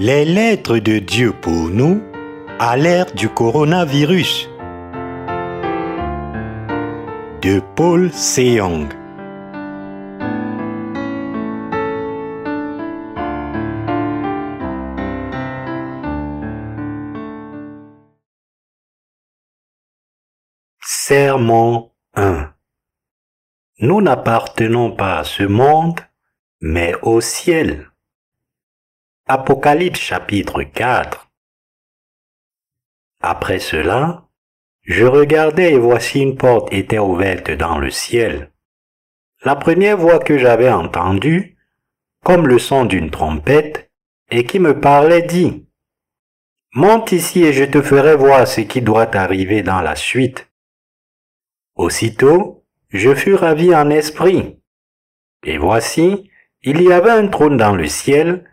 Les lettres de Dieu pour nous à l'ère du coronavirus. De Paul Seyong. Sermon 1 Nous n'appartenons pas à ce monde, mais au ciel. Apocalypse chapitre 4 Après cela, je regardais et voici une porte était ouverte dans le ciel. La première voix que j'avais entendue, comme le son d'une trompette, et qui me parlait dit, Monte ici et je te ferai voir ce qui doit arriver dans la suite. Aussitôt, je fus ravi en esprit. Et voici, il y avait un trône dans le ciel,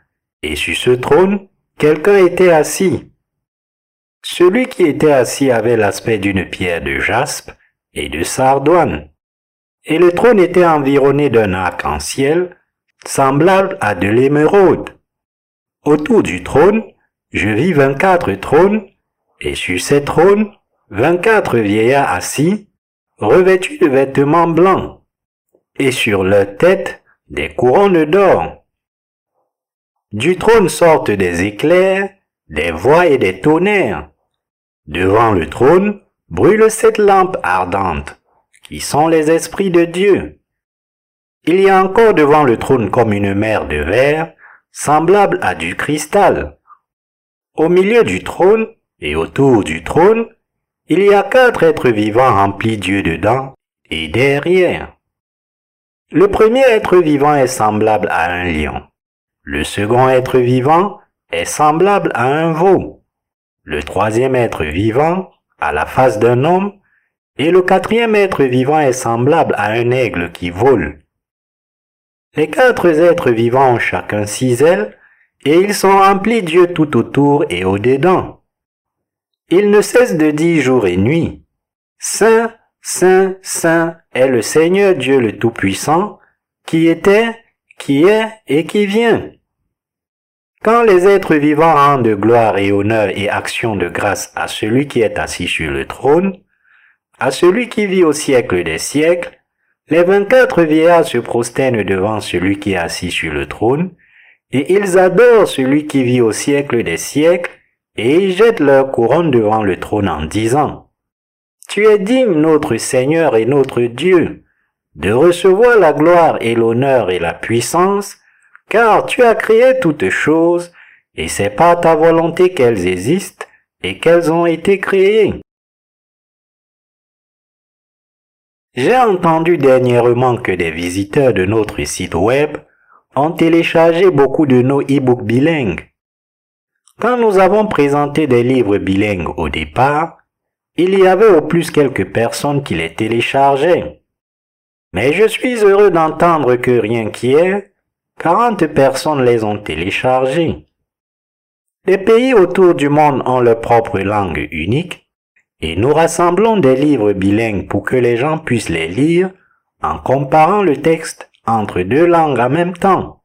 et sur ce trône, quelqu'un était assis. Celui qui était assis avait l'aspect d'une pierre de jaspe et de sardoine. Et le trône était environné d'un arc-en-ciel, semblable à de l'émeraude. Autour du trône, je vis vingt-quatre trônes, et sur ces trônes, vingt-quatre vieillards assis, revêtus de vêtements blancs, et sur leur tête des couronnes d'or. Du trône sortent des éclairs, des voix et des tonnerres. Devant le trône brûlent sept lampes ardentes, qui sont les esprits de Dieu. Il y a encore devant le trône comme une mer de verre, semblable à du cristal. Au milieu du trône et autour du trône, il y a quatre êtres vivants remplis Dieu dedans et derrière. Le premier être vivant est semblable à un lion. Le second être vivant est semblable à un veau. Le troisième être vivant à la face d'un homme. Et le quatrième être vivant est semblable à un aigle qui vole. Les quatre êtres vivants ont chacun six ailes, et ils sont remplis Dieu tout autour et au-dedans. Ils ne cessent de dire jour et nuit. Saint, Saint, Saint est le Seigneur Dieu le Tout-Puissant, qui était, qui est et qui vient. Quand les êtres vivants rendent gloire et honneur et action de grâce à celui qui est assis sur le trône, à celui qui vit au siècle des siècles, les vingt-quatre vieillards se prosternent devant celui qui est assis sur le trône, et ils adorent celui qui vit au siècle des siècles, et ils jettent leur couronne devant le trône en disant, tu es digne, notre Seigneur et notre Dieu, de recevoir la gloire et l'honneur et la puissance, car tu as créé toutes choses, et c'est par ta volonté qu'elles existent et qu'elles ont été créées. J'ai entendu dernièrement que des visiteurs de notre site web ont téléchargé beaucoup de nos e-books bilingues. Quand nous avons présenté des livres bilingues au départ, il y avait au plus quelques personnes qui les téléchargeaient. Mais je suis heureux d'entendre que rien qui est, 40 personnes les ont téléchargés. Les pays autour du monde ont leur propre langue unique et nous rassemblons des livres bilingues pour que les gens puissent les lire en comparant le texte entre deux langues en même temps.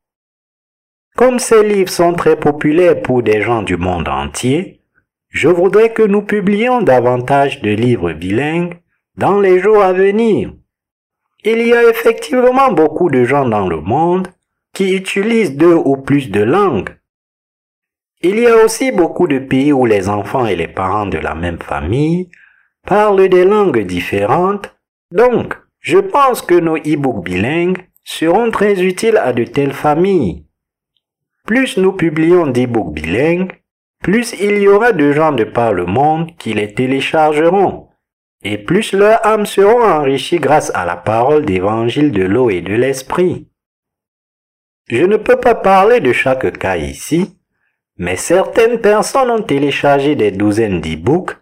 Comme ces livres sont très populaires pour des gens du monde entier, je voudrais que nous publiions davantage de livres bilingues dans les jours à venir. Il y a effectivement beaucoup de gens dans le monde qui utilisent deux ou plus de langues. Il y a aussi beaucoup de pays où les enfants et les parents de la même famille parlent des langues différentes, donc je pense que nos e-books bilingues seront très utiles à de telles familles. Plus nous publions d'e-books bilingues, plus il y aura de gens de par le monde qui les téléchargeront, et plus leurs âmes seront enrichies grâce à la parole d'évangile de l'eau et de l'esprit. Je ne peux pas parler de chaque cas ici, mais certaines personnes ont téléchargé des douzaines d'e-books,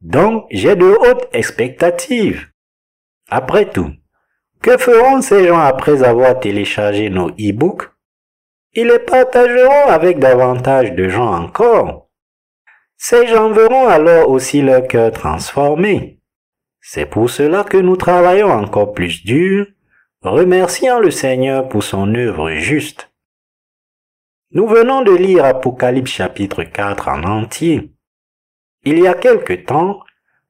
donc j'ai de hautes expectatives. Après tout, que feront ces gens après avoir téléchargé nos e-books? Ils les partageront avec davantage de gens encore. Ces gens verront alors aussi leur cœur transformé. C'est pour cela que nous travaillons encore plus dur, remerciant le Seigneur pour son œuvre juste. Nous venons de lire Apocalypse chapitre 4 en entier. Il y a quelque temps,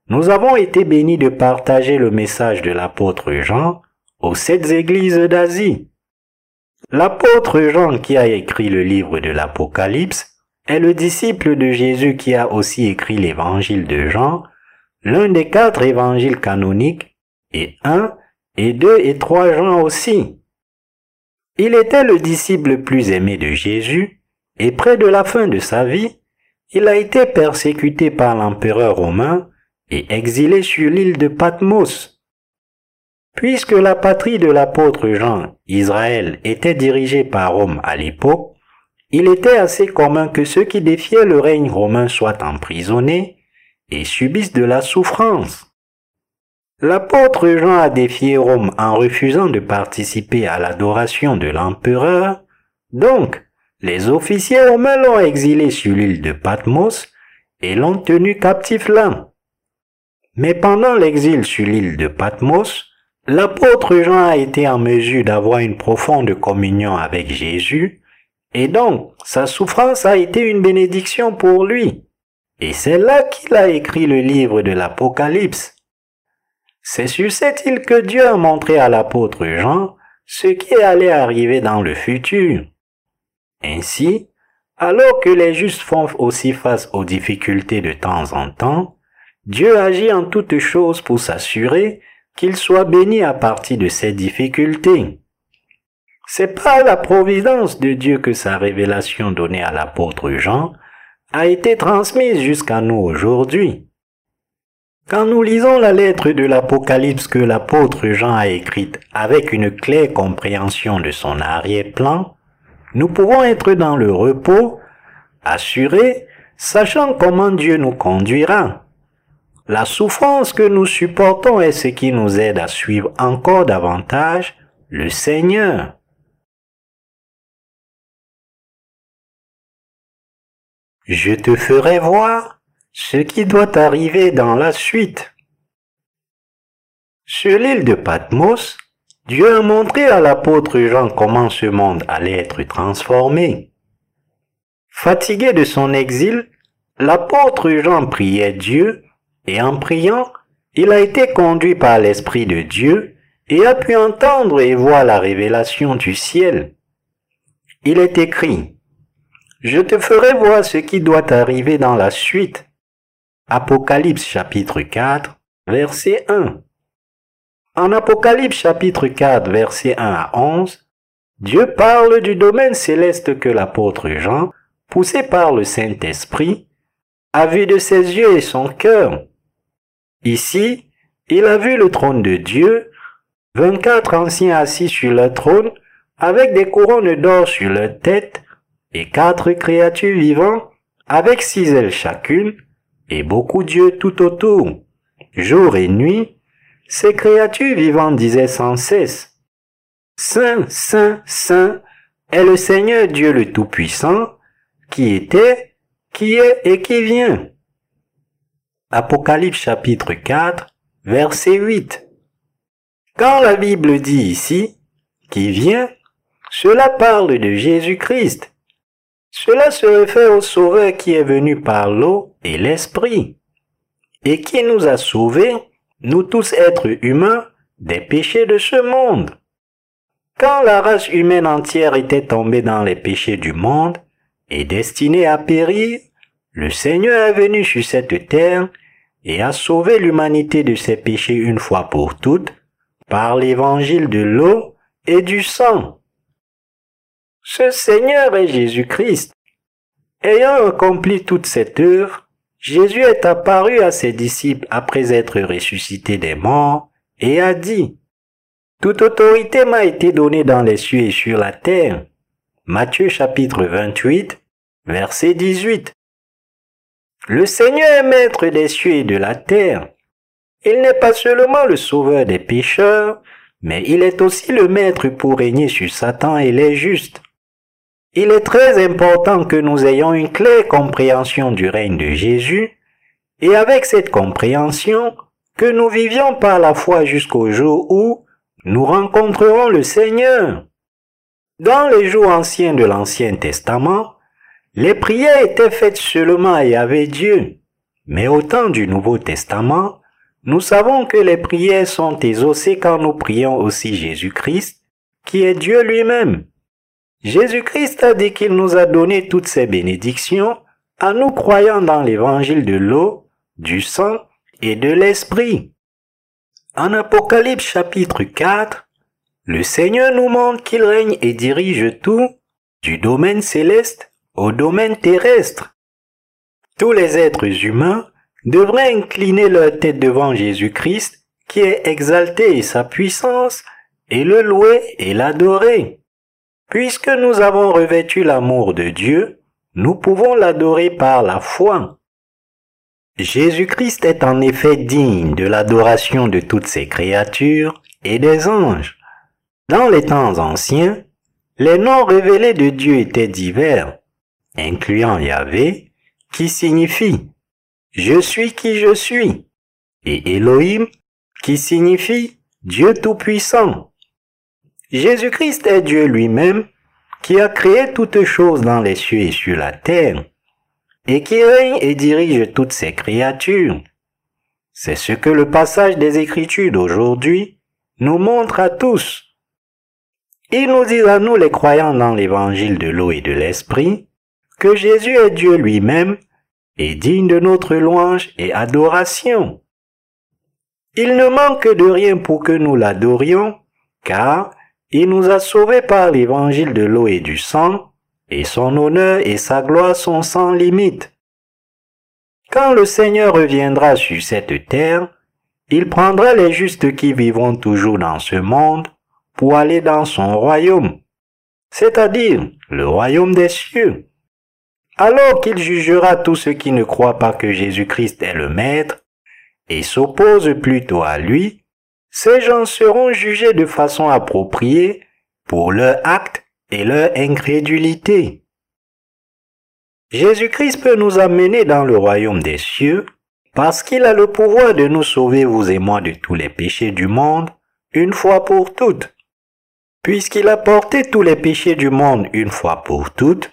nous avons été bénis de partager le message de l'apôtre Jean aux sept églises d'Asie. L'apôtre Jean qui a écrit le livre de l'Apocalypse est le disciple de Jésus qui a aussi écrit l'évangile de Jean, l'un des quatre évangiles canoniques, et un, et deux et trois Jean aussi. Il était le disciple le plus aimé de Jésus, et près de la fin de sa vie, il a été persécuté par l'empereur romain et exilé sur l'île de Patmos. Puisque la patrie de l'apôtre Jean, Israël, était dirigée par Rome à l'époque, il était assez commun que ceux qui défiaient le règne romain soient emprisonnés et subissent de la souffrance. L'apôtre Jean a défié Rome en refusant de participer à l'adoration de l'empereur, donc les officiers romains l'ont exilé sur l'île de Patmos et l'ont tenu captif là. Mais pendant l'exil sur l'île de Patmos, L'apôtre Jean a été en mesure d'avoir une profonde communion avec Jésus, et donc sa souffrance a été une bénédiction pour lui. Et c'est là qu'il a écrit le livre de l'Apocalypse. C'est sur cette île que Dieu a montré à l'apôtre Jean ce qui allait arriver dans le futur? Ainsi, alors que les justes font aussi face aux difficultés de temps en temps, Dieu agit en toutes choses pour s'assurer qu'il soit béni à partir de ces difficultés. C'est par la providence de Dieu que sa révélation donnée à l'apôtre Jean a été transmise jusqu'à nous aujourd'hui. Quand nous lisons la lettre de l'Apocalypse que l'apôtre Jean a écrite avec une claire compréhension de son arrière-plan, nous pouvons être dans le repos, assurés, sachant comment Dieu nous conduira. La souffrance que nous supportons est ce qui nous aide à suivre encore davantage le Seigneur. Je te ferai voir ce qui doit arriver dans la suite. Sur l'île de Patmos, Dieu a montré à l'apôtre Jean comment ce monde allait être transformé. Fatigué de son exil, l'apôtre Jean priait Dieu et en priant, il a été conduit par l'Esprit de Dieu et a pu entendre et voir la révélation du ciel. Il est écrit, Je te ferai voir ce qui doit arriver dans la suite. Apocalypse chapitre 4, verset 1. En Apocalypse chapitre 4, verset 1 à 11, Dieu parle du domaine céleste que l'apôtre Jean, poussé par le Saint-Esprit, a vu de ses yeux et son cœur Ici, il a vu le trône de Dieu, 24 anciens assis sur le trône, avec des couronnes d'or sur leur tête, et quatre créatures vivantes, avec six ailes chacune, et beaucoup d'yeux tout autour. Jour et nuit, ces créatures vivantes disaient sans cesse, Saint, Saint, Saint est le Seigneur Dieu le Tout-Puissant, qui était, qui est et qui vient. Apocalypse chapitre 4, verset 8. Quand la Bible dit ici, qui vient, cela parle de Jésus-Christ. Cela se réfère au Sauveur qui est venu par l'eau et l'Esprit, et qui nous a sauvés, nous tous êtres humains, des péchés de ce monde. Quand la race humaine entière était tombée dans les péchés du monde et destinée à périr, le Seigneur est venu sur cette terre et a sauvé l'humanité de ses péchés une fois pour toutes par l'évangile de l'eau et du sang. Ce Seigneur est Jésus-Christ. Ayant accompli toute cette œuvre, Jésus est apparu à ses disciples après être ressuscité des morts et a dit, Toute autorité m'a été donnée dans les cieux et sur la terre. Matthieu chapitre 28, verset 18. Le Seigneur est maître des cieux et de la terre. Il n'est pas seulement le sauveur des pécheurs, mais il est aussi le maître pour régner sur Satan et les justes. Il est très important que nous ayons une claire compréhension du règne de Jésus, et avec cette compréhension, que nous vivions par la foi jusqu'au jour où nous rencontrerons le Seigneur. Dans les jours anciens de l'Ancien Testament, les prières étaient faites seulement à Yahvé Dieu. Mais au temps du Nouveau Testament, nous savons que les prières sont exaucées quand nous prions aussi Jésus-Christ, qui est Dieu lui-même. Jésus-Christ a dit qu'il nous a donné toutes ces bénédictions en nous croyant dans l'évangile de l'eau, du sang et de l'esprit. En Apocalypse chapitre 4, le Seigneur nous montre qu'il règne et dirige tout, du domaine céleste au domaine terrestre. Tous les êtres humains devraient incliner leur tête devant Jésus-Christ, qui est exalté et sa puissance, et le louer et l'adorer. Puisque nous avons revêtu l'amour de Dieu, nous pouvons l'adorer par la foi. Jésus-Christ est en effet digne de l'adoration de toutes ses créatures et des anges. Dans les temps anciens, les noms révélés de Dieu étaient divers, incluant Yahvé, qui signifie Je suis qui je suis, et Elohim, qui signifie Dieu Tout-Puissant. Jésus-Christ est Dieu lui-même, qui a créé toutes choses dans les cieux et sur la terre, et qui règne et dirige toutes ces créatures. C'est ce que le passage des Écritures d'aujourd'hui nous montre à tous. Il nous dit à nous les croyants dans l'évangile de l'eau et de l'esprit que Jésus est Dieu lui-même et digne de notre louange et adoration. Il ne manque de rien pour que nous l'adorions, car il nous a sauvés par l'évangile de l'eau et du sang, et son honneur et sa gloire sont sans limite. Quand le Seigneur reviendra sur cette terre, il prendra les justes qui vivront toujours dans ce monde pour aller dans son royaume, c'est-à-dire le royaume des cieux. Alors qu'il jugera tous ceux qui ne croient pas que Jésus-Christ est le Maître et s'opposent plutôt à lui, ces gens seront jugés de façon appropriée pour leur acte et leur incrédulité. Jésus-Christ peut nous amener dans le royaume des cieux parce qu'il a le pouvoir de nous sauver, vous et moi, de tous les péchés du monde, une fois pour toutes puisqu'il a porté tous les péchés du monde une fois pour toutes,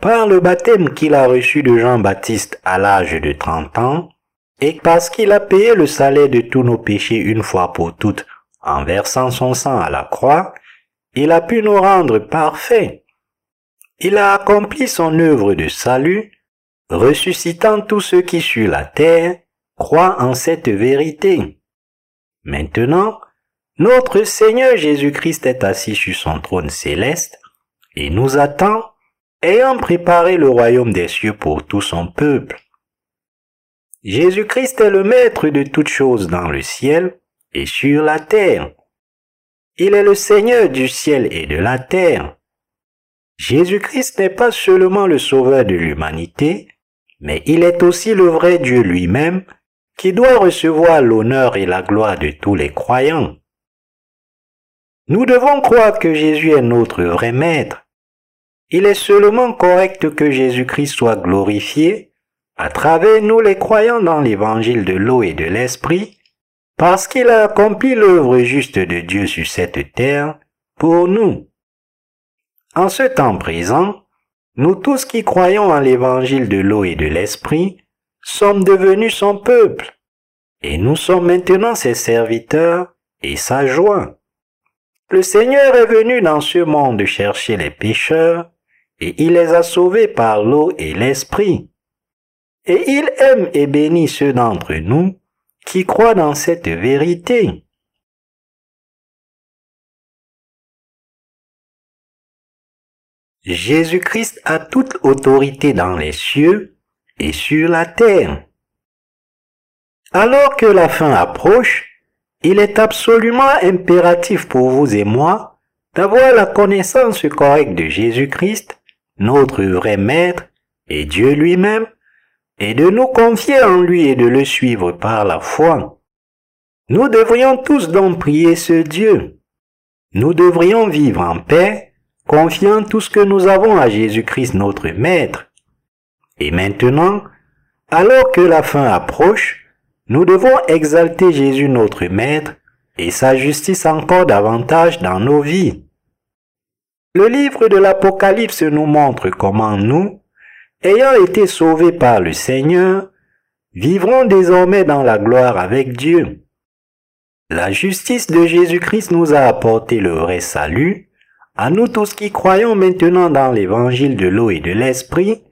par le baptême qu'il a reçu de Jean-Baptiste à l'âge de 30 ans, et parce qu'il a payé le salaire de tous nos péchés une fois pour toutes en versant son sang à la croix, il a pu nous rendre parfaits. Il a accompli son œuvre de salut, ressuscitant tous ceux qui sur la terre croient en cette vérité. Maintenant, notre Seigneur Jésus-Christ est assis sur son trône céleste et nous attend, ayant préparé le royaume des cieux pour tout son peuple. Jésus-Christ est le maître de toutes choses dans le ciel et sur la terre. Il est le Seigneur du ciel et de la terre. Jésus-Christ n'est pas seulement le sauveur de l'humanité, mais il est aussi le vrai Dieu lui-même qui doit recevoir l'honneur et la gloire de tous les croyants. Nous devons croire que Jésus est notre vrai maître. Il est seulement correct que Jésus-Christ soit glorifié à travers nous les croyants dans l'évangile de l'eau et de l'esprit, parce qu'il a accompli l'œuvre juste de Dieu sur cette terre pour nous. En ce temps présent, nous tous qui croyons en l'évangile de l'eau et de l'esprit sommes devenus son peuple, et nous sommes maintenant ses serviteurs et sa joie. Le Seigneur est venu dans ce monde chercher les pécheurs, et il les a sauvés par l'eau et l'esprit. Et il aime et bénit ceux d'entre nous qui croient dans cette vérité. Jésus-Christ a toute autorité dans les cieux et sur la terre. Alors que la fin approche, il est absolument impératif pour vous et moi d'avoir la connaissance correcte de Jésus-Christ, notre vrai Maître et Dieu lui-même, et de nous confier en lui et de le suivre par la foi. Nous devrions tous donc prier ce Dieu. Nous devrions vivre en paix, confiant tout ce que nous avons à Jésus-Christ notre Maître. Et maintenant, alors que la fin approche, nous devons exalter Jésus notre Maître et sa justice encore davantage dans nos vies. Le livre de l'Apocalypse nous montre comment nous, ayant été sauvés par le Seigneur, vivrons désormais dans la gloire avec Dieu. La justice de Jésus-Christ nous a apporté le vrai salut, à nous tous qui croyons maintenant dans l'évangile de l'eau et de l'esprit,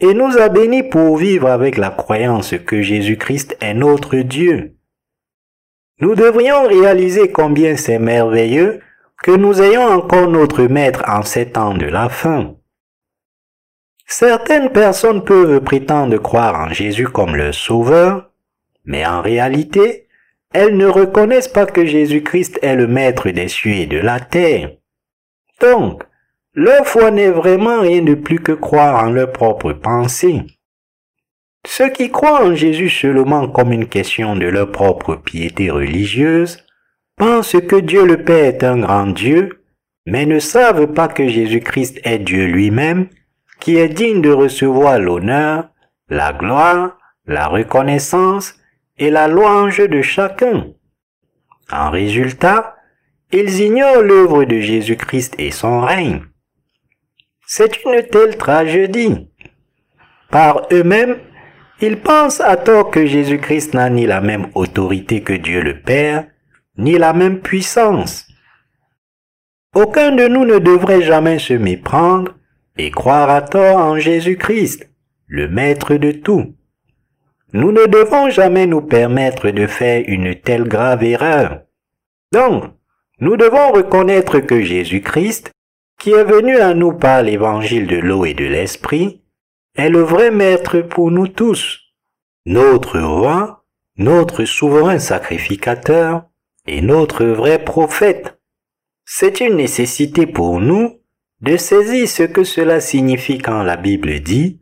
et nous a bénis pour vivre avec la croyance que Jésus-Christ est notre Dieu. Nous devrions réaliser combien c'est merveilleux que nous ayons encore notre Maître en ces temps de la fin. Certaines personnes peuvent prétendre croire en Jésus comme leur sauveur, mais en réalité, elles ne reconnaissent pas que Jésus-Christ est le Maître des cieux et de la terre. Donc, leur foi n'est vraiment rien de plus que croire en leur propre pensée. Ceux qui croient en Jésus seulement comme une question de leur propre piété religieuse pensent que Dieu le Père est un grand Dieu, mais ne savent pas que Jésus-Christ est Dieu lui-même qui est digne de recevoir l'honneur, la gloire, la reconnaissance et la louange de chacun. En résultat, ils ignorent l'œuvre de Jésus-Christ et son règne. C'est une telle tragédie. Par eux-mêmes, ils pensent à tort que Jésus-Christ n'a ni la même autorité que Dieu le Père, ni la même puissance. Aucun de nous ne devrait jamais se méprendre et croire à tort en Jésus-Christ, le Maître de tout. Nous ne devons jamais nous permettre de faire une telle grave erreur. Donc, nous devons reconnaître que Jésus-Christ, qui est venu à nous par l'évangile de l'eau et de l'esprit, est le vrai Maître pour nous tous, notre roi, notre souverain sacrificateur et notre vrai prophète. C'est une nécessité pour nous de saisir ce que cela signifie quand la Bible dit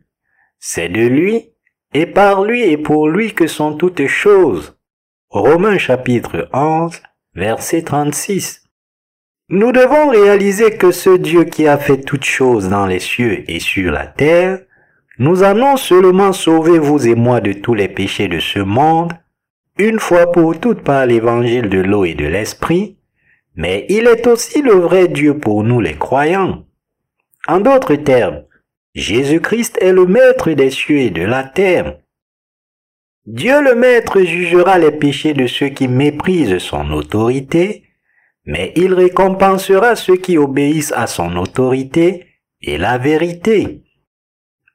C'est de lui, et par lui et pour lui que sont toutes choses. Romains chapitre 11, verset 36. Nous devons réaliser que ce Dieu qui a fait toutes choses dans les cieux et sur la terre, nous a non seulement sauvé vous et moi de tous les péchés de ce monde, une fois pour toutes par l'évangile de l'eau et de l'esprit, mais il est aussi le vrai Dieu pour nous les croyants. En d'autres termes, Jésus-Christ est le Maître des cieux et de la terre. Dieu le Maître jugera les péchés de ceux qui méprisent son autorité, mais il récompensera ceux qui obéissent à son autorité et la vérité.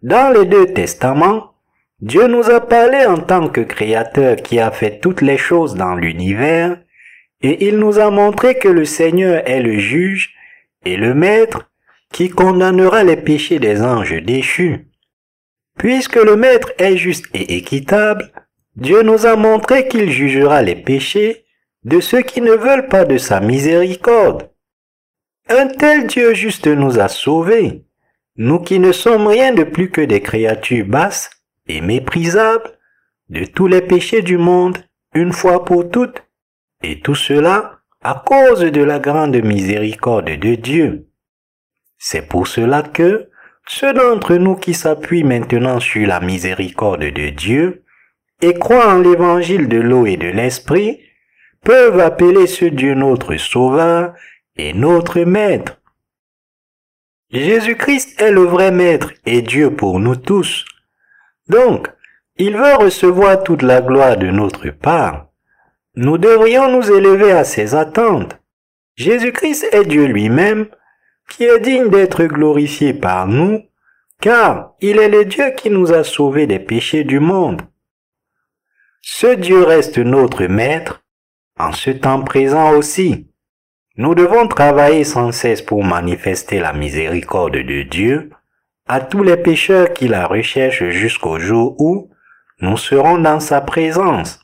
Dans les deux testaments, Dieu nous a parlé en tant que Créateur qui a fait toutes les choses dans l'univers, et il nous a montré que le Seigneur est le juge et le Maître qui condamnera les péchés des anges déchus. Puisque le Maître est juste et équitable, Dieu nous a montré qu'il jugera les péchés de ceux qui ne veulent pas de sa miséricorde. Un tel Dieu juste nous a sauvés, nous qui ne sommes rien de plus que des créatures basses et méprisables, de tous les péchés du monde, une fois pour toutes, et tout cela à cause de la grande miséricorde de Dieu. C'est pour cela que ceux d'entre nous qui s'appuient maintenant sur la miséricorde de Dieu et croient en l'évangile de l'eau et de l'esprit peuvent appeler ce Dieu notre Sauveur et notre Maître. Jésus-Christ est le vrai Maître et Dieu pour nous tous. Donc, il veut recevoir toute la gloire de notre part. Nous devrions nous élever à ses attentes. Jésus-Christ est Dieu lui-même qui est digne d'être glorifié par nous, car il est le Dieu qui nous a sauvés des péchés du monde. Ce Dieu reste notre Maître en ce temps présent aussi. Nous devons travailler sans cesse pour manifester la miséricorde de Dieu à tous les pécheurs qui la recherchent jusqu'au jour où nous serons dans sa présence.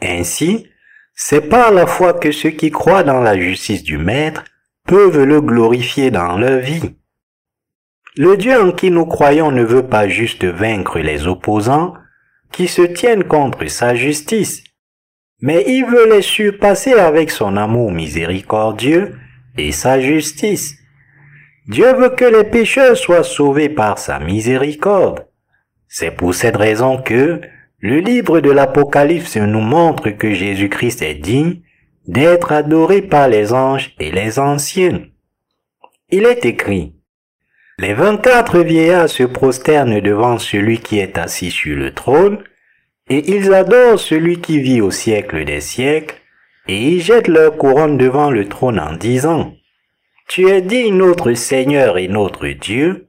Ainsi, c'est par la foi que ceux qui croient dans la justice du Maître peuvent le glorifier dans leur vie. Le Dieu en qui nous croyons ne veut pas juste vaincre les opposants qui se tiennent contre sa justice, mais il veut les surpasser avec son amour miséricordieux et sa justice. Dieu veut que les pécheurs soient sauvés par sa miséricorde. C'est pour cette raison que le livre de l'Apocalypse nous montre que Jésus-Christ est digne d'être adoré par les anges et les anciens. il est écrit, Les vingt-quatre vieillards se prosternent devant celui qui est assis sur le trône, et ils adorent celui qui vit au siècle des siècles, et ils jettent leur couronne devant le trône en disant, Tu es digne notre Seigneur et notre Dieu,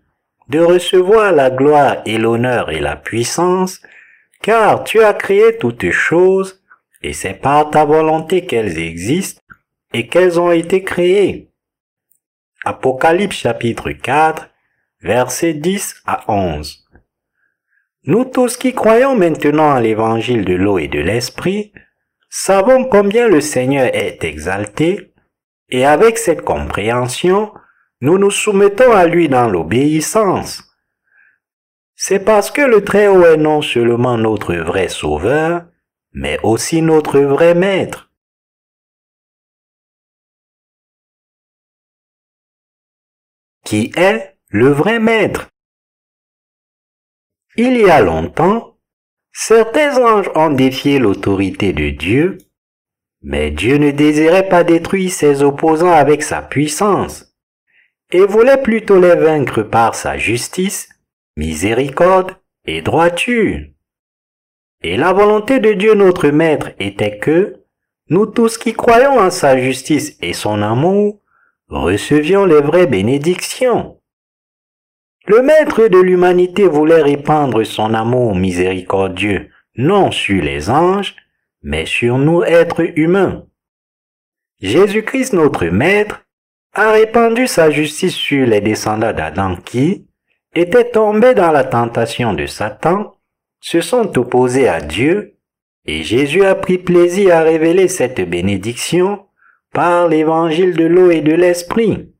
de recevoir la gloire et l'honneur et la puissance, car tu as créé toutes choses, et c'est par ta volonté qu'elles existent et qu'elles ont été créées. Apocalypse chapitre 4, versets 10 à 11. Nous tous qui croyons maintenant à l'évangile de l'eau et de l'esprit, savons combien le Seigneur est exalté, et avec cette compréhension, nous nous soumettons à lui dans l'obéissance. C'est parce que le Très-Haut est non seulement notre vrai Sauveur, mais aussi notre vrai Maître. Qui est le vrai Maître? Il y a longtemps, certains anges ont défié l'autorité de Dieu, mais Dieu ne désirait pas détruire ses opposants avec sa puissance et voulait plutôt les vaincre par sa justice, miséricorde et droiture. Et la volonté de Dieu notre Maître était que, nous tous qui croyons en sa justice et son amour, recevions les vraies bénédictions. Le Maître de l'humanité voulait répandre son amour miséricordieux non sur les anges, mais sur nous êtres humains. Jésus-Christ notre Maître a répandu sa justice sur les descendants d'Adam qui, étaient tombés dans la tentation de Satan, se sont opposés à Dieu, et Jésus a pris plaisir à révéler cette bénédiction par l'évangile de l'eau et de l'esprit,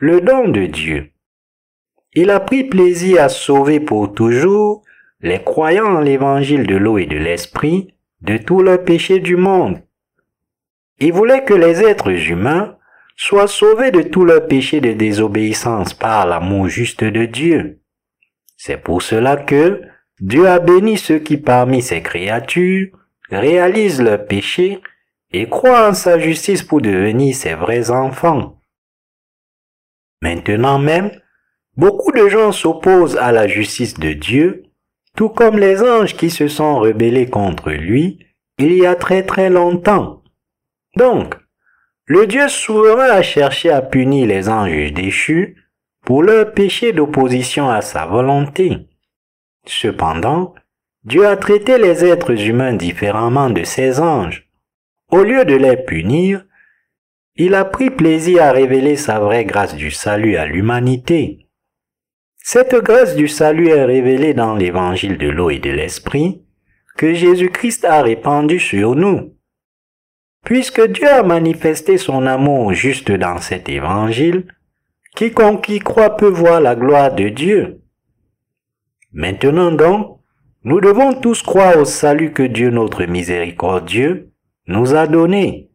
le don de Dieu. Il a pris plaisir à sauver pour toujours les croyants en l'évangile de l'eau et de l'esprit de tous leurs péchés du monde. Il voulait que les êtres humains soient sauvés de tous leurs péchés de désobéissance par l'amour juste de Dieu. C'est pour cela que Dieu a béni ceux qui parmi ses créatures réalisent leurs péchés et croient en sa justice pour devenir ses vrais enfants. Maintenant même, beaucoup de gens s'opposent à la justice de Dieu, tout comme les anges qui se sont rebellés contre lui il y a très très longtemps. Donc, le Dieu souverain a cherché à punir les anges déchus pour leur péché d'opposition à sa volonté. Cependant, Dieu a traité les êtres humains différemment de ses anges. Au lieu de les punir, il a pris plaisir à révéler sa vraie grâce du salut à l'humanité. Cette grâce du salut est révélée dans l'évangile de l'eau et de l'esprit que Jésus-Christ a répandu sur nous. Puisque Dieu a manifesté son amour juste dans cet évangile, quiconque y croit peut voir la gloire de Dieu. Maintenant donc, nous devons tous croire au salut que Dieu notre miséricordieux nous a donné,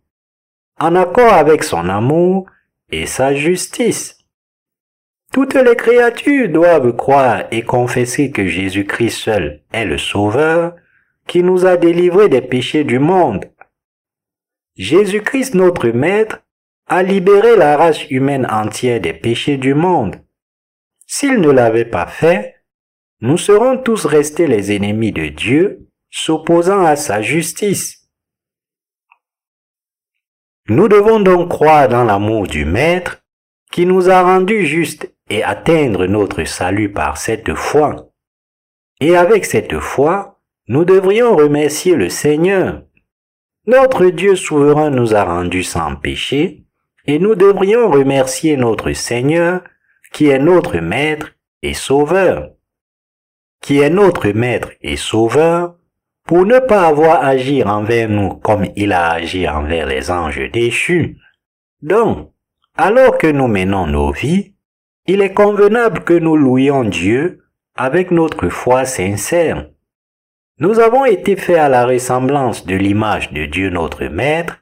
en accord avec son amour et sa justice. Toutes les créatures doivent croire et confesser que Jésus-Christ seul est le Sauveur qui nous a délivrés des péchés du monde Jésus-Christ notre Maître a libéré la race humaine entière des péchés du monde. S'il ne l'avait pas fait, nous serons tous restés les ennemis de Dieu, s'opposant à sa justice. Nous devons donc croire dans l'amour du Maître qui nous a rendus justes et atteindre notre salut par cette foi. Et avec cette foi, nous devrions remercier le Seigneur notre Dieu souverain nous a rendus sans péché, et nous devrions remercier notre Seigneur, qui est notre Maître et Sauveur, qui est notre Maître et Sauveur, pour ne pas avoir agi envers nous comme il a agi envers les anges déchus. Donc, alors que nous menons nos vies, il est convenable que nous louions Dieu avec notre foi sincère. Nous avons été faits à la ressemblance de l'image de Dieu notre Maître,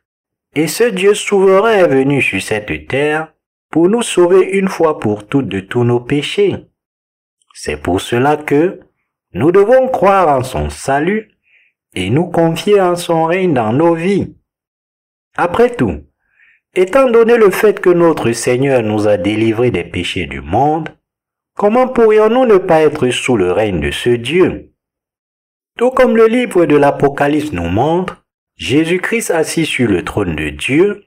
et ce Dieu souverain est venu sur cette terre pour nous sauver une fois pour toutes de tous nos péchés. C'est pour cela que nous devons croire en son salut et nous confier en son règne dans nos vies. Après tout, Étant donné le fait que notre Seigneur nous a délivrés des péchés du monde, comment pourrions-nous ne pas être sous le règne de ce Dieu? Tout comme le livre de l'Apocalypse nous montre, Jésus-Christ assis sur le trône de Dieu,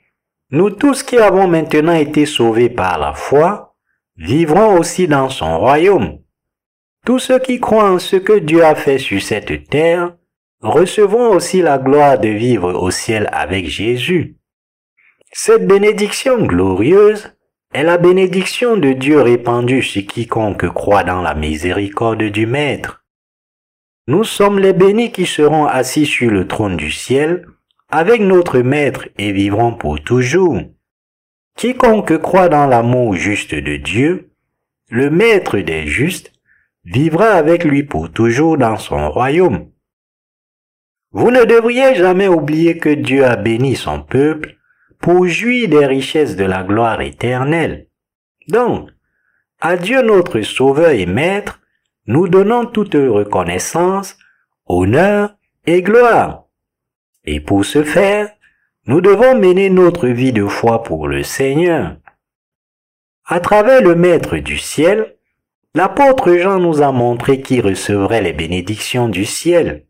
nous tous qui avons maintenant été sauvés par la foi, vivrons aussi dans son royaume. Tous ceux qui croient en ce que Dieu a fait sur cette terre recevront aussi la gloire de vivre au ciel avec Jésus. Cette bénédiction glorieuse est la bénédiction de Dieu répandue sur quiconque croit dans la miséricorde du Maître. Nous sommes les bénis qui seront assis sur le trône du ciel avec notre Maître et vivront pour toujours. Quiconque croit dans l'amour juste de Dieu, le Maître des justes, vivra avec lui pour toujours dans son royaume. Vous ne devriez jamais oublier que Dieu a béni son peuple pour jouir des richesses de la gloire éternelle. Donc, à Dieu notre Sauveur et Maître, nous donnons toute reconnaissance, honneur et gloire. Et pour ce faire, nous devons mener notre vie de foi pour le Seigneur. À travers le Maître du ciel, l'apôtre Jean nous a montré qui recevrait les bénédictions du ciel.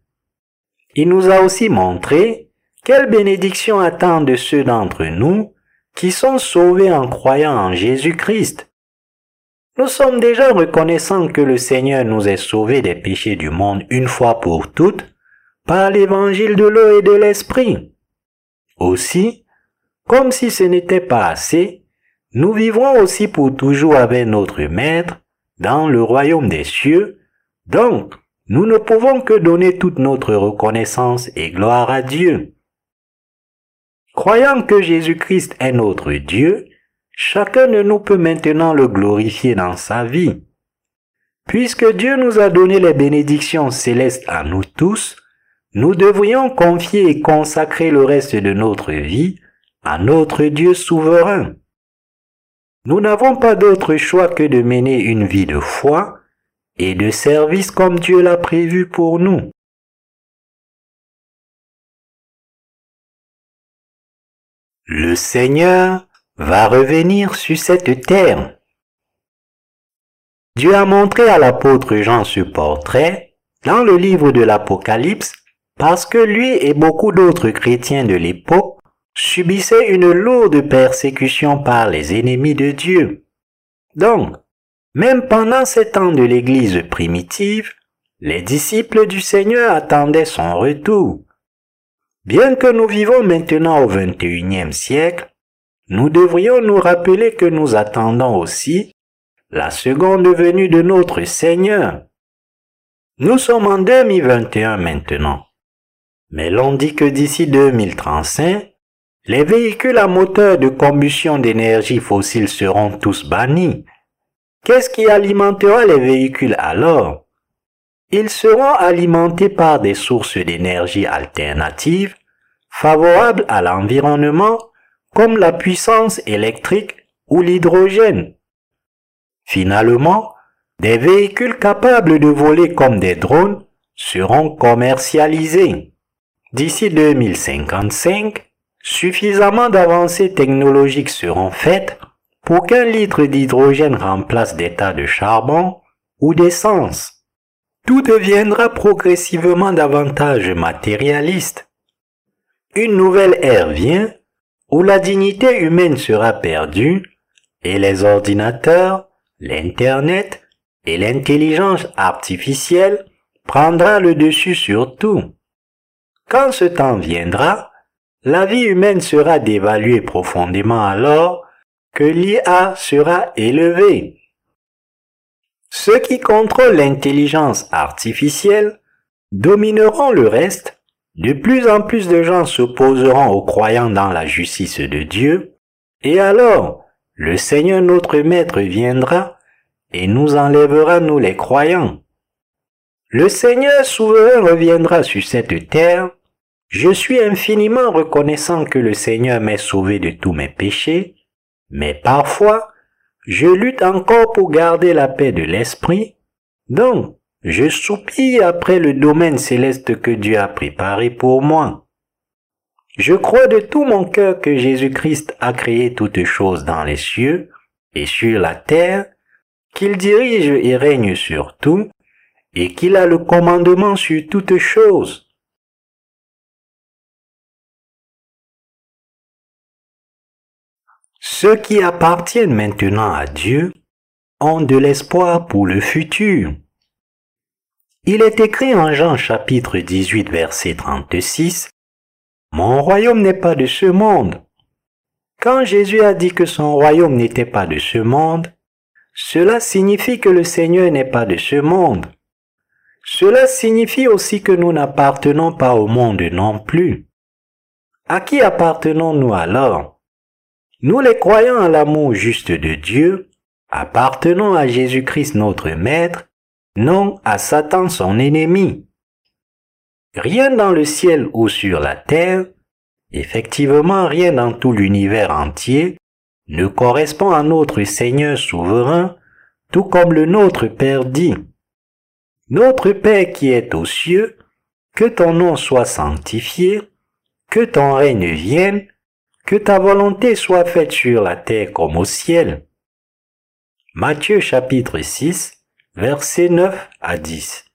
Il nous a aussi montré quelles bénédictions attendent ceux d'entre nous qui sont sauvés en croyant en Jésus-Christ. Nous sommes déjà reconnaissants que le Seigneur nous ait sauvés des péchés du monde une fois pour toutes par l'évangile de l'eau et de l'esprit. Aussi, comme si ce n'était pas assez, nous vivrons aussi pour toujours avec notre Maître dans le royaume des cieux, donc nous ne pouvons que donner toute notre reconnaissance et gloire à Dieu. Croyant que Jésus-Christ est notre Dieu, chacun de nous peut maintenant le glorifier dans sa vie. Puisque Dieu nous a donné les bénédictions célestes à nous tous, nous devrions confier et consacrer le reste de notre vie à notre Dieu souverain. Nous n'avons pas d'autre choix que de mener une vie de foi et de service comme Dieu l'a prévu pour nous. Le Seigneur va revenir sur cette terre. Dieu a montré à l'apôtre Jean ce portrait dans le livre de l'Apocalypse parce que lui et beaucoup d'autres chrétiens de l'époque subissaient une lourde persécution par les ennemis de Dieu. Donc, même pendant ces temps de l'Église primitive, les disciples du Seigneur attendaient son retour. Bien que nous vivons maintenant au XXIe siècle, nous devrions nous rappeler que nous attendons aussi la seconde venue de notre Seigneur. Nous sommes en 2021 maintenant. Mais l'on dit que d'ici 2035, les véhicules à moteur de combustion d'énergie fossile seront tous bannis. Qu'est-ce qui alimentera les véhicules alors? Ils seront alimentés par des sources d'énergie alternatives favorables à l'environnement comme la puissance électrique ou l'hydrogène. Finalement, des véhicules capables de voler comme des drones seront commercialisés. D'ici 2055, suffisamment d'avancées technologiques seront faites pour qu'un litre d'hydrogène remplace des tas de charbon ou d'essence. Tout deviendra progressivement davantage matérialiste. Une nouvelle ère vient où la dignité humaine sera perdue et les ordinateurs, l'Internet et l'intelligence artificielle prendra le dessus sur tout. Quand ce temps viendra, la vie humaine sera dévaluée profondément alors que l'IA sera élevée. Ceux qui contrôlent l'intelligence artificielle domineront le reste, de plus en plus de gens s'opposeront aux croyants dans la justice de Dieu, et alors le Seigneur notre Maître viendra et nous enlèvera nous les croyants. Le Seigneur souverain reviendra sur cette terre. Je suis infiniment reconnaissant que le Seigneur m'ait sauvé de tous mes péchés, mais parfois, je lutte encore pour garder la paix de l'esprit. Donc, je soupire après le domaine céleste que Dieu a préparé pour moi. Je crois de tout mon cœur que Jésus-Christ a créé toutes choses dans les cieux et sur la terre, qu'il dirige et règne sur tout, et qu'il a le commandement sur toutes choses. Ceux qui appartiennent maintenant à Dieu ont de l'espoir pour le futur. Il est écrit en Jean chapitre 18 verset 36, Mon royaume n'est pas de ce monde. Quand Jésus a dit que son royaume n'était pas de ce monde, cela signifie que le Seigneur n'est pas de ce monde. Cela signifie aussi que nous n'appartenons pas au monde non plus. À qui appartenons-nous alors? Nous les croyants à l'amour juste de Dieu, appartenons à Jésus-Christ notre Maître, non à Satan son ennemi. Rien dans le ciel ou sur la terre, effectivement rien dans tout l'univers entier, ne correspond à notre Seigneur souverain, tout comme le Notre Père dit. Notre Père qui est aux cieux, que ton nom soit sanctifié, que ton règne vienne, que ta volonté soit faite sur la terre comme au ciel. Matthieu chapitre 6, versets 9 à 10.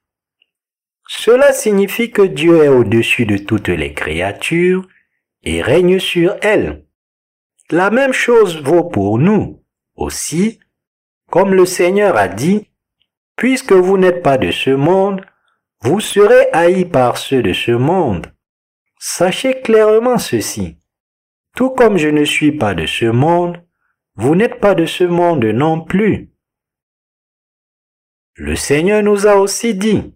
Cela signifie que Dieu est au-dessus de toutes les créatures et règne sur elles. La même chose vaut pour nous aussi, comme le Seigneur a dit, puisque vous n'êtes pas de ce monde, vous serez haïs par ceux de ce monde. Sachez clairement ceci. Tout comme je ne suis pas de ce monde, vous n'êtes pas de ce monde non plus. Le Seigneur nous a aussi dit,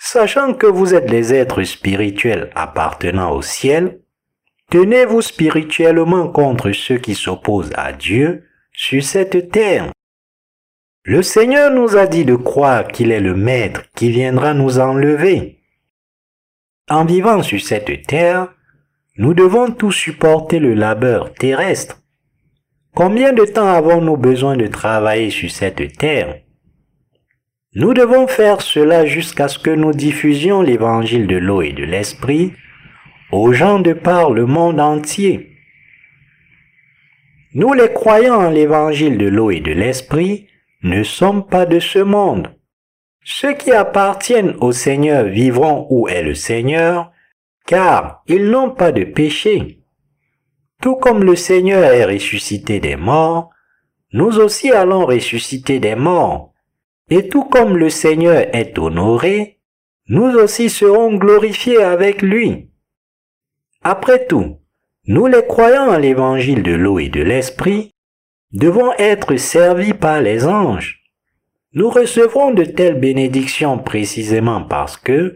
sachant que vous êtes les êtres spirituels appartenant au ciel, tenez-vous spirituellement contre ceux qui s'opposent à Dieu sur cette terre. Le Seigneur nous a dit de croire qu'il est le Maître qui viendra nous enlever. En vivant sur cette terre, nous devons tous supporter le labeur terrestre. Combien de temps avons-nous besoin de travailler sur cette terre? Nous devons faire cela jusqu'à ce que nous diffusions l'évangile de l'eau et de l'esprit aux gens de par le monde entier. Nous les croyants en l'évangile de l'eau et de l'esprit ne sommes pas de ce monde. Ceux qui appartiennent au Seigneur vivront où est le Seigneur, car ils n'ont pas de péché. Tout comme le Seigneur est ressuscité des morts, nous aussi allons ressusciter des morts et tout comme le Seigneur est honoré, nous aussi serons glorifiés avec lui. Après tout, nous les croyants à l'évangile de l'eau et de l'esprit, devons être servis par les anges. Nous recevrons de telles bénédictions précisément parce que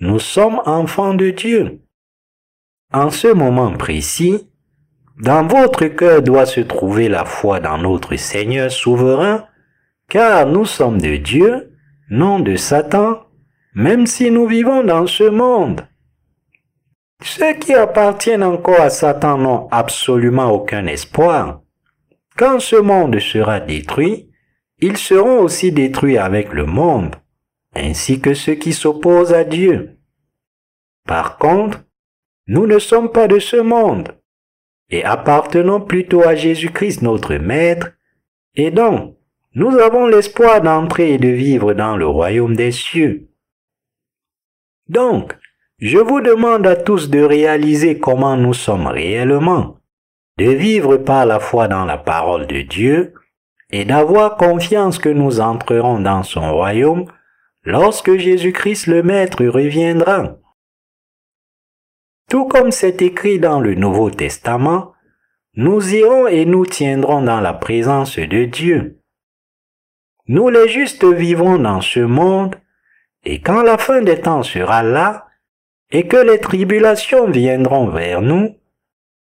nous sommes enfants de Dieu. En ce moment précis, dans votre cœur doit se trouver la foi dans notre Seigneur souverain car nous sommes de Dieu, non de Satan, même si nous vivons dans ce monde. Ceux qui appartiennent encore à Satan n'ont absolument aucun espoir. Quand ce monde sera détruit, ils seront aussi détruits avec le monde, ainsi que ceux qui s'opposent à Dieu. Par contre, nous ne sommes pas de ce monde, et appartenons plutôt à Jésus-Christ notre Maître, et donc nous avons l'espoir d'entrer et de vivre dans le royaume des cieux. Donc, je vous demande à tous de réaliser comment nous sommes réellement, de vivre par la foi dans la parole de Dieu et d'avoir confiance que nous entrerons dans son royaume lorsque Jésus-Christ le Maître reviendra. Tout comme c'est écrit dans le Nouveau Testament, nous irons et nous tiendrons dans la présence de Dieu. Nous les justes vivons dans ce monde, et quand la fin des temps sera là, et que les tribulations viendront vers nous,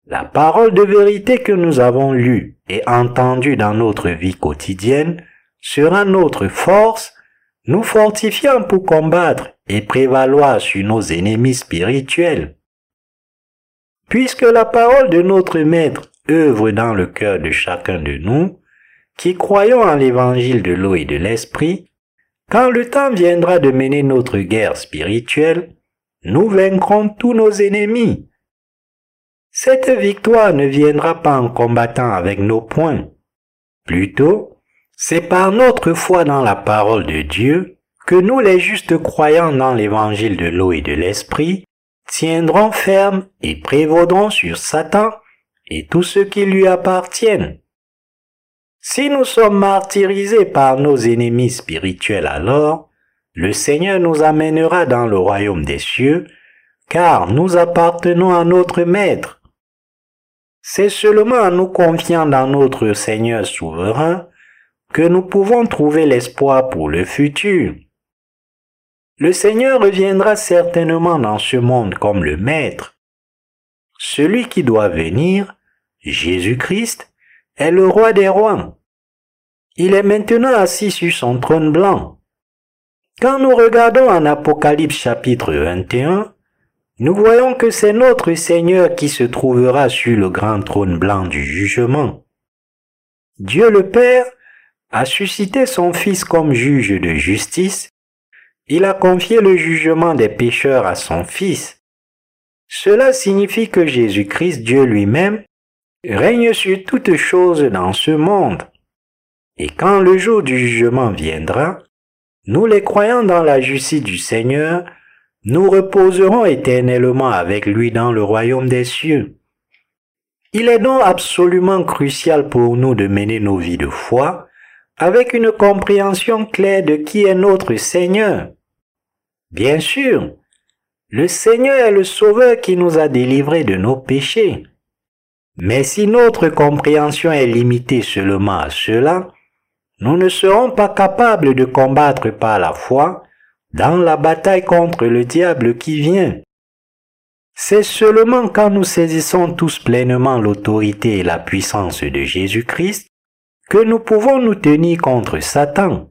la parole de vérité que nous avons lue et entendue dans notre vie quotidienne sera notre force, nous fortifiant pour combattre et prévaloir sur nos ennemis spirituels. Puisque la parole de notre Maître œuvre dans le cœur de chacun de nous, qui croyons en l'évangile de l'eau et de l'esprit, quand le temps viendra de mener notre guerre spirituelle, nous vaincrons tous nos ennemis. Cette victoire ne viendra pas en combattant avec nos poings. Plutôt, c'est par notre foi dans la parole de Dieu que nous les justes croyants dans l'évangile de l'eau et de l'esprit tiendrons ferme et prévaudront sur Satan et tous ceux qui lui appartiennent. Si nous sommes martyrisés par nos ennemis spirituels alors, le Seigneur nous amènera dans le royaume des cieux, car nous appartenons à notre Maître. C'est seulement en nous confiant dans notre Seigneur souverain que nous pouvons trouver l'espoir pour le futur. Le Seigneur reviendra certainement dans ce monde comme le Maître. Celui qui doit venir, Jésus-Christ, est le roi des rois. Il est maintenant assis sur son trône blanc. Quand nous regardons en Apocalypse chapitre 21, nous voyons que c'est notre Seigneur qui se trouvera sur le grand trône blanc du jugement. Dieu le Père a suscité son Fils comme juge de justice il a confié le jugement des pécheurs à son Fils. Cela signifie que Jésus-Christ, Dieu lui-même, règne sur toutes choses dans ce monde. Et quand le jour du jugement viendra, nous les croyants dans la justice du Seigneur, nous reposerons éternellement avec lui dans le royaume des cieux. Il est donc absolument crucial pour nous de mener nos vies de foi avec une compréhension claire de qui est notre Seigneur. Bien sûr, le Seigneur est le Sauveur qui nous a délivrés de nos péchés. Mais si notre compréhension est limitée seulement à cela, nous ne serons pas capables de combattre par la foi dans la bataille contre le diable qui vient. C'est seulement quand nous saisissons tous pleinement l'autorité et la puissance de Jésus-Christ que nous pouvons nous tenir contre Satan.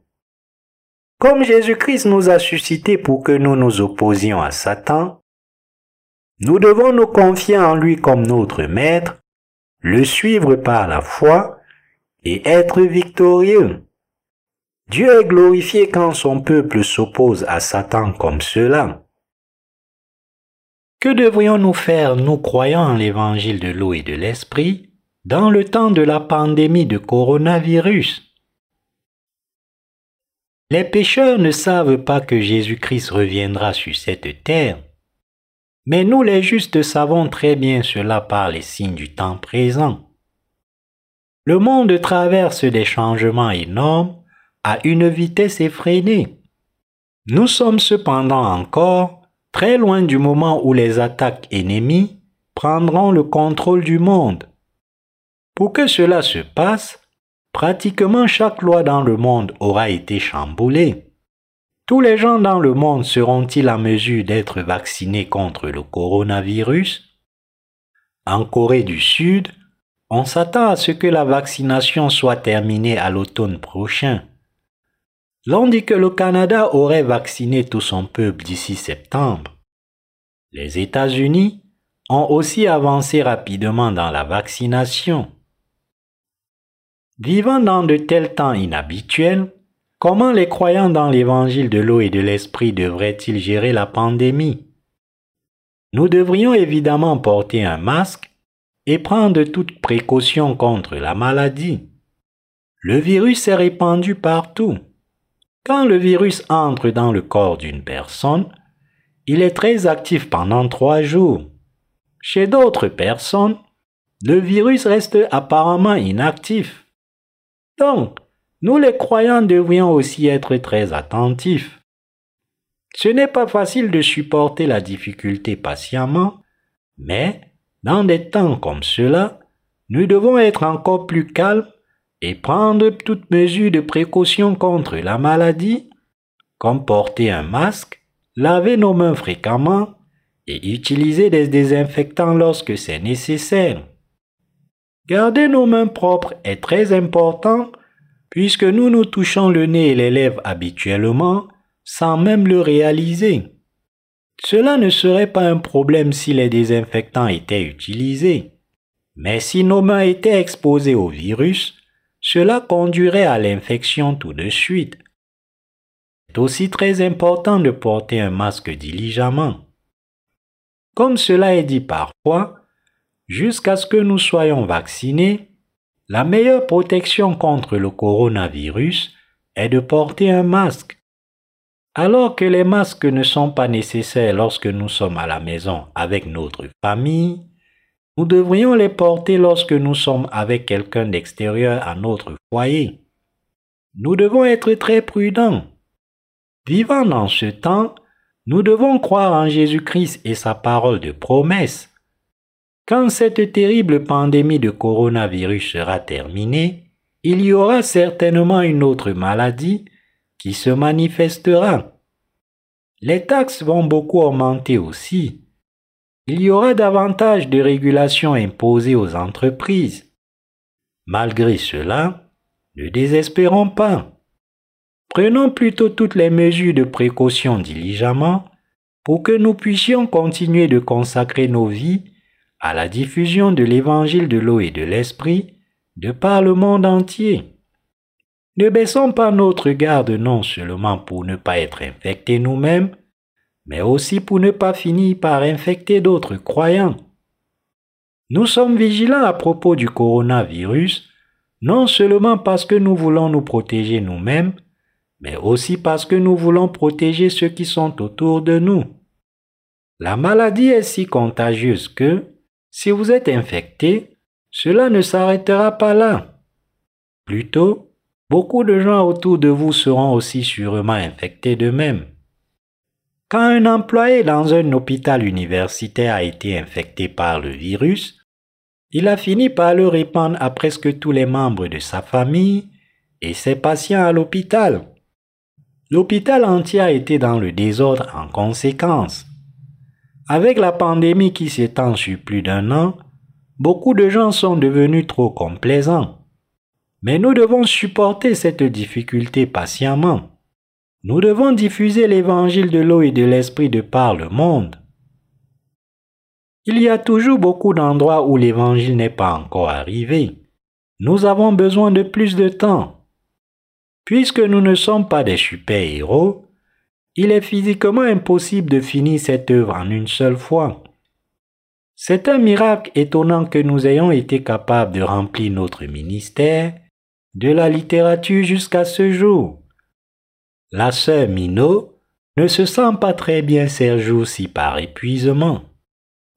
Comme Jésus-Christ nous a suscité pour que nous nous opposions à Satan, nous devons nous confier en lui comme notre Maître, le suivre par la foi et être victorieux. Dieu est glorifié quand son peuple s'oppose à Satan comme cela. Que devrions-nous faire, nous croyant en l'évangile de l'eau et de l'esprit, dans le temps de la pandémie de coronavirus les pécheurs ne savent pas que Jésus-Christ reviendra sur cette terre. Mais nous les justes savons très bien cela par les signes du temps présent. Le monde traverse des changements énormes à une vitesse effrénée. Nous sommes cependant encore très loin du moment où les attaques ennemies prendront le contrôle du monde. Pour que cela se passe, Pratiquement chaque loi dans le monde aura été chamboulée. Tous les gens dans le monde seront-ils en mesure d'être vaccinés contre le coronavirus? En Corée du Sud, on s'attend à ce que la vaccination soit terminée à l'automne prochain. L'on dit que le Canada aurait vacciné tout son peuple d'ici septembre. Les États-Unis ont aussi avancé rapidement dans la vaccination. Vivant dans de tels temps inhabituels, comment les croyants dans l'évangile de l'eau et de l'esprit devraient-ils gérer la pandémie? Nous devrions évidemment porter un masque et prendre toutes précautions contre la maladie. Le virus est répandu partout. Quand le virus entre dans le corps d'une personne, il est très actif pendant trois jours. Chez d'autres personnes, le virus reste apparemment inactif. Donc, nous les croyants devrions aussi être très attentifs. Ce n'est pas facile de supporter la difficulté patiemment, mais dans des temps comme cela, nous devons être encore plus calmes et prendre toutes mesures de précaution contre la maladie, comme porter un masque, laver nos mains fréquemment et utiliser des désinfectants lorsque c'est nécessaire. Garder nos mains propres est très important puisque nous nous touchons le nez et les lèvres habituellement sans même le réaliser. Cela ne serait pas un problème si les désinfectants étaient utilisés. Mais si nos mains étaient exposées au virus, cela conduirait à l'infection tout de suite. C'est aussi très important de porter un masque diligemment. Comme cela est dit parfois, jusqu'à ce que nous soyons vaccinés, la meilleure protection contre le coronavirus est de porter un masque. Alors que les masques ne sont pas nécessaires lorsque nous sommes à la maison avec notre famille, nous devrions les porter lorsque nous sommes avec quelqu'un d'extérieur à notre foyer. Nous devons être très prudents. Vivant dans ce temps, nous devons croire en Jésus-Christ et sa parole de promesse. Quand cette terrible pandémie de coronavirus sera terminée, il y aura certainement une autre maladie qui se manifestera. Les taxes vont beaucoup augmenter aussi. Il y aura davantage de régulations imposées aux entreprises. Malgré cela, ne désespérons pas. Prenons plutôt toutes les mesures de précaution diligemment pour que nous puissions continuer de consacrer nos vies à la diffusion de l'évangile de l'eau et de l'esprit de par le monde entier. Ne baissons pas notre garde non seulement pour ne pas être infectés nous-mêmes, mais aussi pour ne pas finir par infecter d'autres croyants. Nous sommes vigilants à propos du coronavirus, non seulement parce que nous voulons nous protéger nous-mêmes, mais aussi parce que nous voulons protéger ceux qui sont autour de nous. La maladie est si contagieuse que, si vous êtes infecté, cela ne s'arrêtera pas là. Plutôt, beaucoup de gens autour de vous seront aussi sûrement infectés d'eux-mêmes. Quand un employé dans un hôpital universitaire a été infecté par le virus, il a fini par le répandre à presque tous les membres de sa famille et ses patients à l'hôpital. L'hôpital entier a été dans le désordre en conséquence. Avec la pandémie qui s'étend sur plus d'un an, beaucoup de gens sont devenus trop complaisants. Mais nous devons supporter cette difficulté patiemment. Nous devons diffuser l'évangile de l'eau et de l'esprit de par le monde. Il y a toujours beaucoup d'endroits où l'évangile n'est pas encore arrivé. Nous avons besoin de plus de temps. Puisque nous ne sommes pas des super-héros, il est physiquement impossible de finir cette œuvre en une seule fois. C'est un miracle étonnant que nous ayons été capables de remplir notre ministère de la littérature jusqu'à ce jour. La sœur Minot ne se sent pas très bien ces jours-ci par épuisement.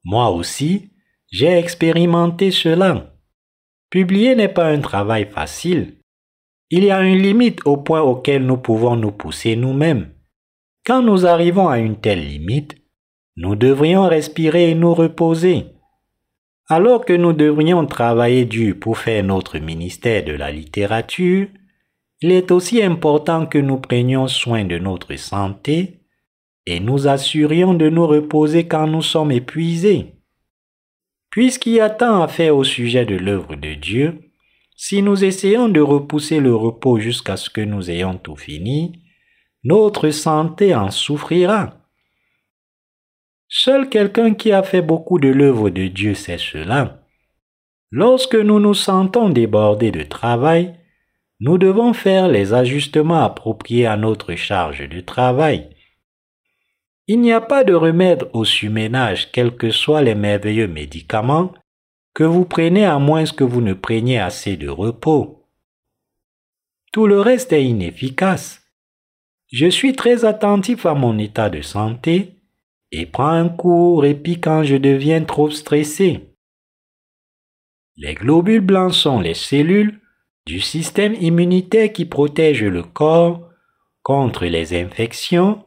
Moi aussi, j'ai expérimenté cela. Publier n'est pas un travail facile, il y a une limite au point auquel nous pouvons nous pousser nous-mêmes. Quand nous arrivons à une telle limite, nous devrions respirer et nous reposer. Alors que nous devrions travailler dur pour faire notre ministère de la littérature, il est aussi important que nous prenions soin de notre santé et nous assurions de nous reposer quand nous sommes épuisés. Puisqu'il y a tant à faire au sujet de l'œuvre de Dieu, si nous essayons de repousser le repos jusqu'à ce que nous ayons tout fini, notre santé en souffrira. Seul quelqu'un qui a fait beaucoup de l'œuvre de Dieu sait cela. Lorsque nous nous sentons débordés de travail, nous devons faire les ajustements appropriés à notre charge de travail. Il n'y a pas de remède au surménage, quels que soient les merveilleux médicaments, que vous prenez à moins que vous ne preniez assez de repos. Tout le reste est inefficace. Je suis très attentif à mon état de santé et prends un court répit quand je deviens trop stressé. Les globules blancs sont les cellules du système immunitaire qui protègent le corps contre les infections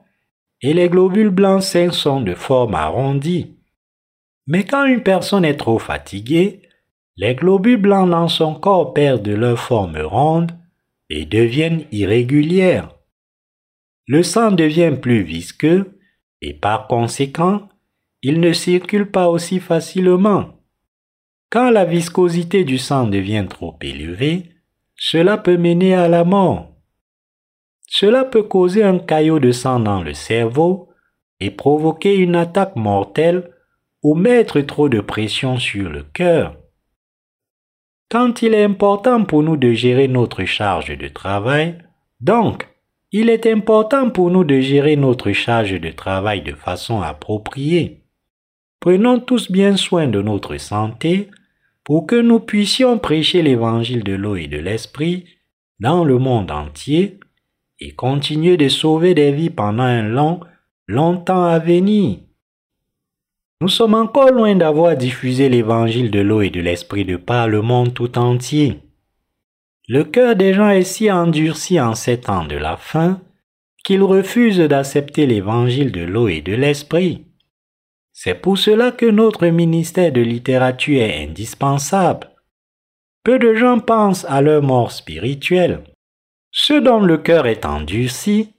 et les globules blancs sains sont de forme arrondie. Mais quand une personne est trop fatiguée, les globules blancs dans son corps perdent leur forme ronde et deviennent irrégulières. Le sang devient plus visqueux et par conséquent, il ne circule pas aussi facilement. Quand la viscosité du sang devient trop élevée, cela peut mener à la mort. Cela peut causer un caillot de sang dans le cerveau et provoquer une attaque mortelle ou mettre trop de pression sur le cœur. Quand il est important pour nous de gérer notre charge de travail, donc, il est important pour nous de gérer notre charge de travail de façon appropriée. prenons tous bien soin de notre santé pour que nous puissions prêcher l'évangile de l'eau et de l'esprit dans le monde entier et continuer de sauver des vies pendant un long, longtemps à venir. Nous sommes encore loin d'avoir diffusé l'évangile de l'eau et de l'esprit de par le monde tout entier. Le cœur des gens est si endurci en ces temps de la fin qu'ils refusent d'accepter l'évangile de l'eau et de l'esprit. C'est pour cela que notre ministère de littérature est indispensable. Peu de gens pensent à leur mort spirituelle. Ceux dont le cœur est endurci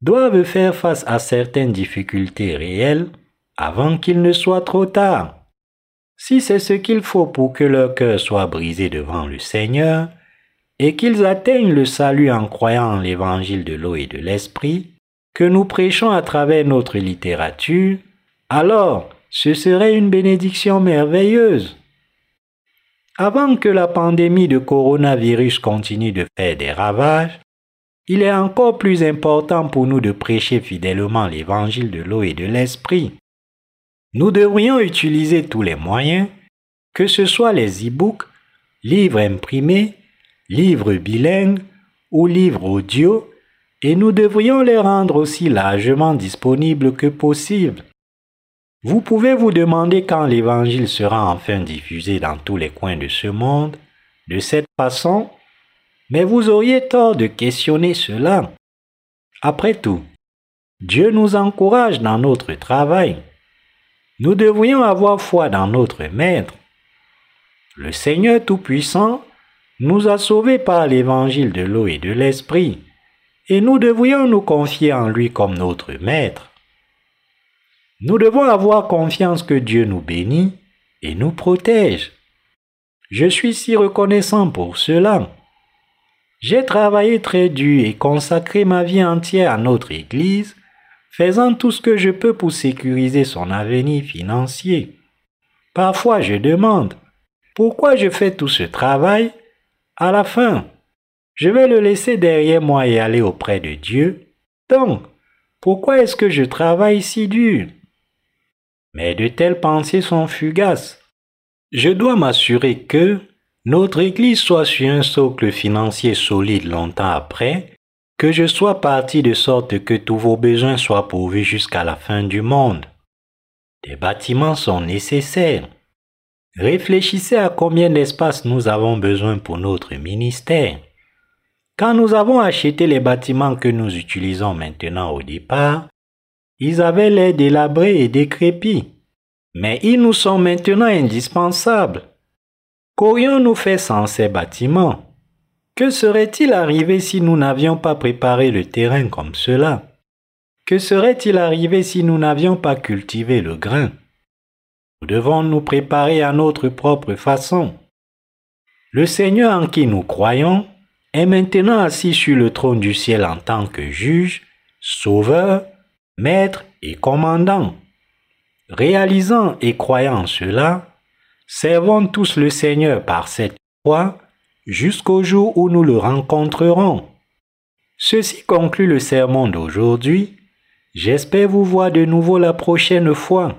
doivent faire face à certaines difficultés réelles avant qu'il ne soit trop tard. Si c'est ce qu'il faut pour que leur cœur soit brisé devant le Seigneur, et qu'ils atteignent le salut en croyant en l'évangile de l'eau et de l'esprit, que nous prêchons à travers notre littérature, alors ce serait une bénédiction merveilleuse. Avant que la pandémie de coronavirus continue de faire des ravages, il est encore plus important pour nous de prêcher fidèlement l'évangile de l'eau et de l'esprit. Nous devrions utiliser tous les moyens, que ce soit les e-books, livres imprimés, livres bilingues ou livres audio, et nous devrions les rendre aussi largement disponibles que possible. Vous pouvez vous demander quand l'Évangile sera enfin diffusé dans tous les coins de ce monde de cette façon, mais vous auriez tort de questionner cela. Après tout, Dieu nous encourage dans notre travail. Nous devrions avoir foi dans notre Maître. Le Seigneur Tout-Puissant nous a sauvés par l'évangile de l'eau et de l'esprit, et nous devrions nous confier en lui comme notre Maître. Nous devons avoir confiance que Dieu nous bénit et nous protège. Je suis si reconnaissant pour cela. J'ai travaillé très dur et consacré ma vie entière à notre Église, faisant tout ce que je peux pour sécuriser son avenir financier. Parfois je demande, pourquoi je fais tout ce travail à la fin, je vais le laisser derrière moi et aller auprès de Dieu. Donc, pourquoi est-ce que je travaille si dur? Mais de telles pensées sont fugaces. Je dois m'assurer que notre Église soit sur un socle financier solide longtemps après, que je sois parti de sorte que tous vos besoins soient pourvus jusqu'à la fin du monde. Des bâtiments sont nécessaires. Réfléchissez à combien d'espace nous avons besoin pour notre ministère. Quand nous avons acheté les bâtiments que nous utilisons maintenant au départ, ils avaient l'air délabrés et décrépits, mais ils nous sont maintenant indispensables. Qu'aurions-nous fait sans ces bâtiments? Que serait-il arrivé si nous n'avions pas préparé le terrain comme cela? Que serait-il arrivé si nous n'avions pas cultivé le grain? Nous devons nous préparer à notre propre façon. Le Seigneur en qui nous croyons est maintenant assis sur le trône du ciel en tant que juge, sauveur, maître et commandant. Réalisant et croyant cela, servons tous le Seigneur par cette foi jusqu'au jour où nous le rencontrerons. Ceci conclut le sermon d'aujourd'hui. J'espère vous voir de nouveau la prochaine fois.